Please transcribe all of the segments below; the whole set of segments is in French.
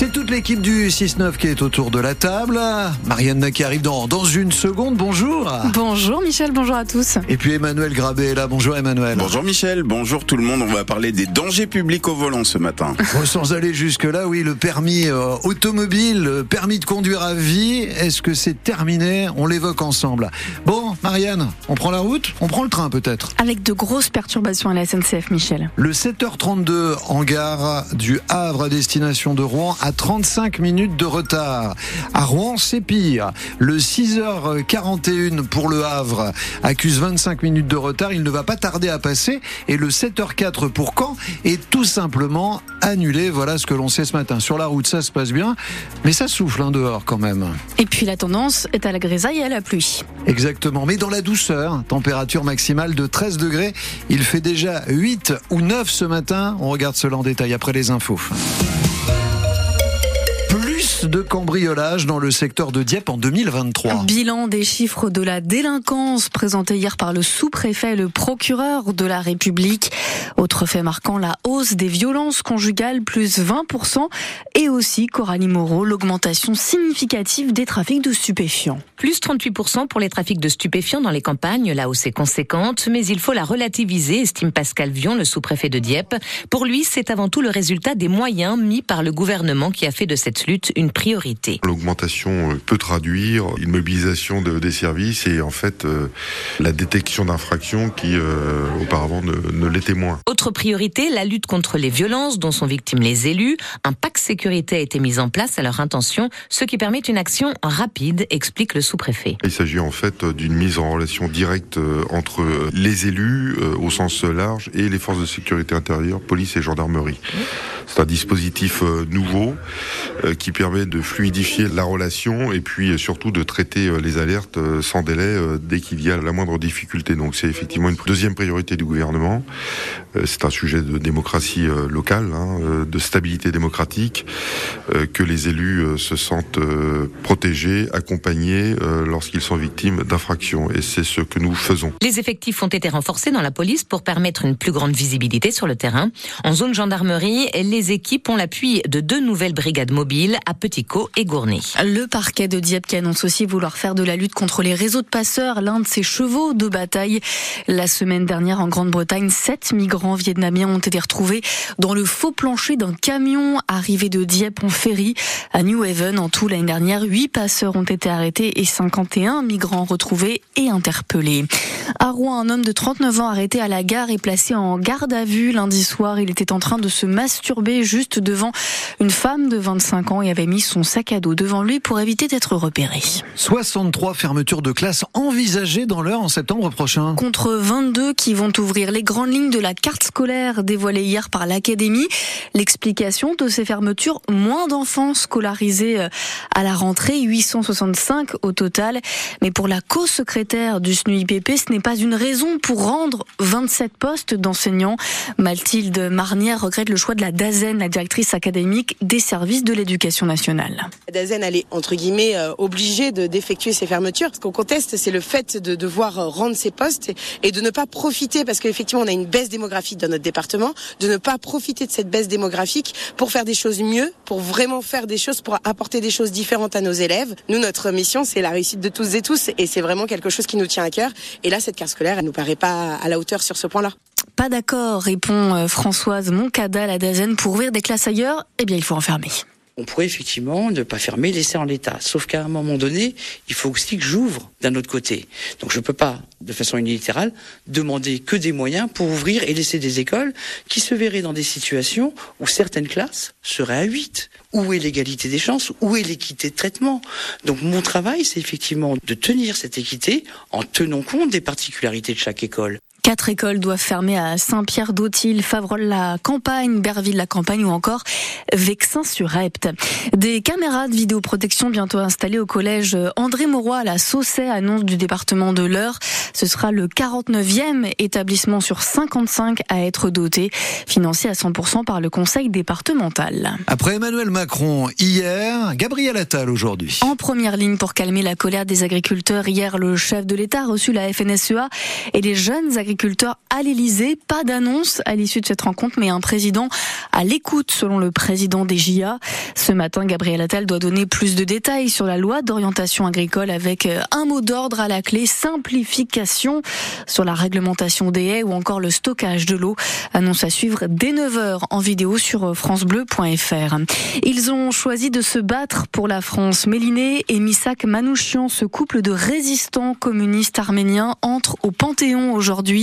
C'est toute l'équipe du 6-9 qui est autour de la table. Marianne qui arrive dans, dans une seconde. Bonjour. Bonjour Michel, bonjour à tous. Et puis Emmanuel Grabé est là. Bonjour Emmanuel. Bonjour Michel, bonjour tout le monde. On va parler des dangers publics au volant ce matin. Bon, sans aller jusque-là, oui, le permis euh, automobile, le permis de conduire à vie, est-ce que c'est terminé? On l'évoque ensemble. Bon, Marianne, on prend la route? On prend le train peut-être? Avec de grosses perturbations à la SNCF, Michel. Le 7h32 en gare du Havre à destination de Rouen à 35 minutes de retard. À Rouen, c'est pire. Le 6h41 pour le Havre accuse 25 minutes de retard. Il ne va pas tarder à passer. Et le 7h04 pour Caen est tout simplement annulé. Voilà ce que l'on sait ce matin. Sur la route, ça se passe bien, mais ça souffle un dehors quand même. Et puis la tendance est à la grisaille et à la pluie. Exactement, mais dans la douceur, température maximale de 13 degrés. Il fait déjà 8 ou 9 ce matin. On regarde cela en détail après les infos plus de cambriolage dans le secteur de Dieppe en 2023. Bilan des chiffres de la délinquance présenté hier par le sous-préfet et le procureur de la République. Autre fait marquant, la hausse des violences conjugales, plus 20%, et aussi, Coralie Moreau, l'augmentation significative des trafics de stupéfiants. Plus 38% pour les trafics de stupéfiants dans les campagnes, la hausse est conséquente, mais il faut la relativiser, estime Pascal Vion, le sous-préfet de Dieppe. Pour lui, c'est avant tout le résultat des moyens mis par le gouvernement qui a fait de cette lutte une priorité. L'augmentation peut traduire une mobilisation de, des services et en fait euh, la détection d'infractions qui euh, auparavant ne, ne l'était moins. Autre priorité, la lutte contre les violences dont sont victimes les élus. Un pack sécurité a été mis en place à leur intention, ce qui permet une action rapide, explique le sous-préfet. Il s'agit en fait d'une mise en relation directe euh, entre les élus au sens large et les forces de sécurité intérieure, police et gendarmerie. C'est un dispositif nouveau qui permet de fluidifier la relation et puis surtout de traiter les alertes sans délai dès qu'il y a la moindre difficulté. Donc c'est effectivement une deuxième priorité du gouvernement. C'est un sujet de démocratie locale, hein, de stabilité démocratique, que les élus se sentent protégés, accompagnés lorsqu'ils sont victimes d'infractions. Et c'est ce que nous faisons. Les effectifs ont été renforcés dans la police pour permettre une plus grande visibilité sur le terrain. En zone gendarmerie, les équipes ont l'appui de deux nouvelles brigades mobiles à Petit-Caux et Gournay. Le parquet de Dieppe qui annonce aussi vouloir faire de la lutte contre les réseaux de passeurs l'un de ses chevaux de bataille. La semaine dernière en Grande-Bretagne, sept migrants vietnamiens ont été retrouvés dans le faux plancher d'un camion arrivé de Dieppe en ferry à New Haven. En tout, l'année dernière, huit passeurs ont été arrêtés et 51 migrants retrouvés et interpellés. À Rouen, un homme de 39 ans arrêté à la gare est placé en garde à vue lundi soir. Il était en train de se masturber juste devant une femme de 25 ans et avait mis son sac à dos devant lui pour éviter d'être repéré. 63 fermetures de classes envisagées dans l'heure en septembre prochain. Contre 22 qui vont ouvrir les grandes lignes de la carte scolaire dévoilée hier par l'Académie. L'explication de ces fermetures, moins d'enfants scolarisés à la rentrée, 865 au total. Mais pour la co-secrétaire du SNUIPP, ce n'est pas une raison pour rendre 27 postes d'enseignants. Mathilde Marnière regrette le choix de la DAZEN, la directrice académique des services de l'éducation nationale. La DAZEN, elle est entre guillemets obligée de d'effectuer ces fermetures. Ce qu'on conteste, c'est le fait de devoir rendre ces postes et de ne pas profiter, parce qu'effectivement, on a une baisse démographique dans notre département, de ne pas profiter de cette baisse démographique pour faire des choses mieux, pour vraiment faire des choses, pour apporter des choses différentes à nos élèves. Nous, notre mission, c'est la réussite de tous et tous, et c'est vraiment quelque chose qui nous tient à cœur. Et là, cette carte scolaire, elle nous paraît pas à la hauteur sur ce point-là. Pas d'accord, répond Françoise Moncada, la Dazen. Pour ouvrir des classes ailleurs, eh bien, il faut enfermer on pourrait effectivement ne pas fermer, laisser en l'état. Sauf qu'à un moment donné, il faut aussi que j'ouvre d'un autre côté. Donc je ne peux pas, de façon unilatérale, demander que des moyens pour ouvrir et laisser des écoles qui se verraient dans des situations où certaines classes seraient à 8. Où est l'égalité des chances? Où est l'équité de traitement? Donc mon travail, c'est effectivement de tenir cette équité en tenant compte des particularités de chaque école. Quatre écoles doivent fermer à Saint-Pierre-d'Autil, Favrol-la-Campagne, Berville-la-Campagne ou encore Vexin-sur-Repte. Des caméras de vidéoprotection bientôt installées au collège André Mauroy à la Saussay, annonce du département de l'Eure. Ce sera le 49e établissement sur 55 à être doté, financé à 100% par le conseil départemental. Après Emmanuel Macron hier, Gabriel Attal aujourd'hui. En première ligne pour calmer la colère des agriculteurs, hier le chef de l'État a reçu la FNSEA et les jeunes agriculteurs à l'Elysée. Pas d'annonce à l'issue de cette rencontre, mais un président à l'écoute selon le président des JA. Ce matin, Gabriel Attal doit donner plus de détails sur la loi d'orientation agricole avec euh, un mot d'ordre à la clé, simplification sur la réglementation des haies ou encore le stockage de l'eau. Annonce à suivre dès 9h en vidéo sur francebleu.fr. Ils ont choisi de se battre pour la France. Méliné et Misak Manouchian, ce couple de résistants communistes arméniens, entre au Panthéon aujourd'hui.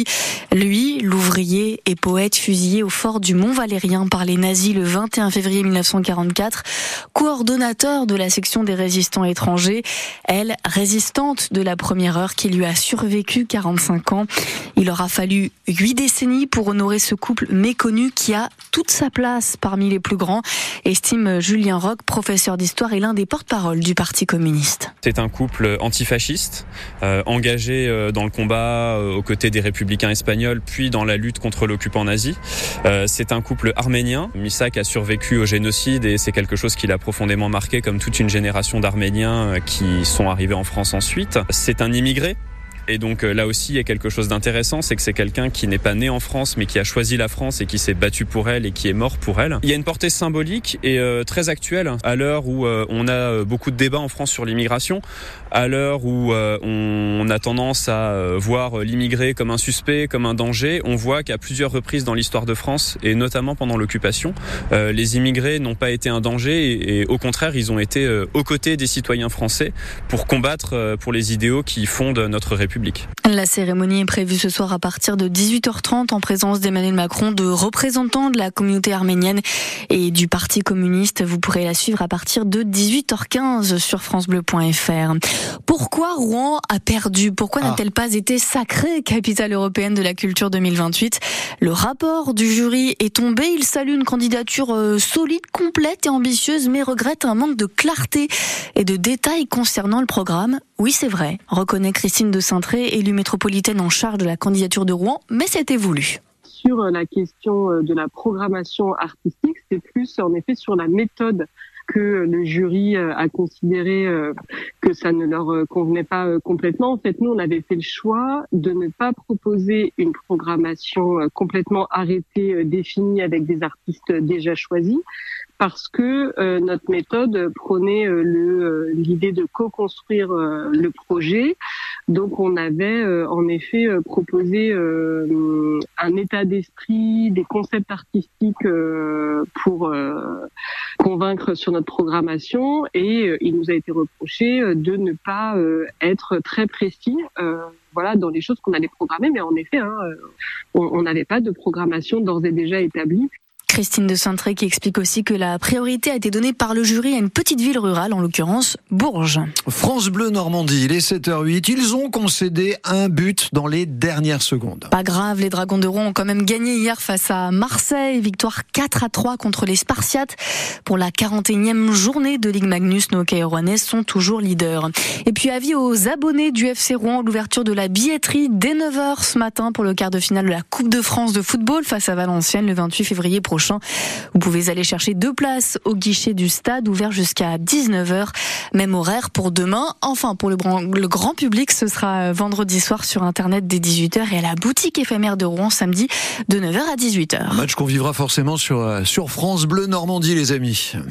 Lui, l'ouvrier et poète fusillé au fort du Mont Valérien par les nazis le 21 février 1944, coordonnateur de la section des résistants étrangers, elle, résistante de la première heure qui lui a survécu 45 ans. Il aura fallu huit décennies pour honorer ce couple méconnu qui a toute sa place parmi les plus grands, estime Julien Roch, professeur d'histoire et l'un des porte-parole du Parti communiste. C'est un couple antifasciste, euh, engagé euh, dans le combat euh, aux côtés des républicains espagnols, puis dans la lutte contre l'occupant nazi. Euh, c'est un couple arménien. Misak a survécu au génocide et c'est quelque chose qui l'a profondément marqué, comme toute une génération d'Arméniens euh, qui sont arrivés en France ensuite. C'est un immigré et donc euh, là aussi, il y a quelque chose d'intéressant, c'est que c'est quelqu'un qui n'est pas né en France, mais qui a choisi la France et qui s'est battu pour elle et qui est mort pour elle. Il y a une portée symbolique et euh, très actuelle à l'heure où euh, on a beaucoup de débats en France sur l'immigration, à l'heure où on a tendance à voir l'immigré comme un suspect, comme un danger. On voit qu'à plusieurs reprises dans l'histoire de France et notamment pendant l'occupation, les immigrés n'ont pas été un danger et, et, au contraire, ils ont été aux côtés des citoyens français pour combattre pour les idéaux qui fondent notre République. La cérémonie est prévue ce soir à partir de 18h30 en présence d'Emmanuel Macron, de représentants de la communauté arménienne et du Parti communiste. Vous pourrez la suivre à partir de 18h15 sur francebleu.fr. Pourquoi Rouen a perdu? Pourquoi ah. n'a-t-elle pas été sacrée capitale européenne de la culture 2028 Le rapport du jury est tombé. Il salue une candidature euh, solide, complète et ambitieuse, mais regrette un manque de clarté et de détails concernant le programme. Oui, c'est vrai, reconnaît Christine de Saintré, élue métropolitaine en charge de la candidature de Rouen, mais c'était voulu. Sur la question euh, de la programmation artistique, c'est plus en effet sur la méthode que le jury euh, a considéré euh, que ça ne leur convenait pas complètement. En fait, nous, on avait fait le choix de ne pas proposer une programmation complètement arrêtée, définie avec des artistes déjà choisis, parce que euh, notre méthode prenait euh, le euh, l'idée de co-construire le projet. Donc on avait en effet proposé un état d'esprit, des concepts artistiques pour convaincre sur notre programmation et il nous a été reproché de ne pas être très précis voilà, dans les choses qu'on allait programmer. Mais en effet, hein, on n'avait pas de programmation d'ores et déjà établie. Christine de Saintré qui explique aussi que la priorité a été donnée par le jury à une petite ville rurale, en l'occurrence Bourges. France Bleu Normandie, il est 7h08. Ils ont concédé un but dans les dernières secondes. Pas grave, les Dragons de Rouen ont quand même gagné hier face à Marseille. Victoire 4 à 3 contre les Spartiates. Pour la 41e journée de Ligue Magnus, nos Rouennais sont toujours leaders. Et puis avis aux abonnés du FC Rouen, l'ouverture de la billetterie dès 9h ce matin pour le quart de finale de la Coupe de France de football face à Valenciennes le 28 février prochain. Vous pouvez aller chercher deux places au guichet du stade ouvert jusqu'à 19h. Même horaire pour demain. Enfin, pour le, grand public, ce sera vendredi soir sur Internet dès 18h et à la boutique éphémère de Rouen samedi de 9h à 18h. Un match qu'on vivra forcément euh, sur France Bleu Normandie, les amis.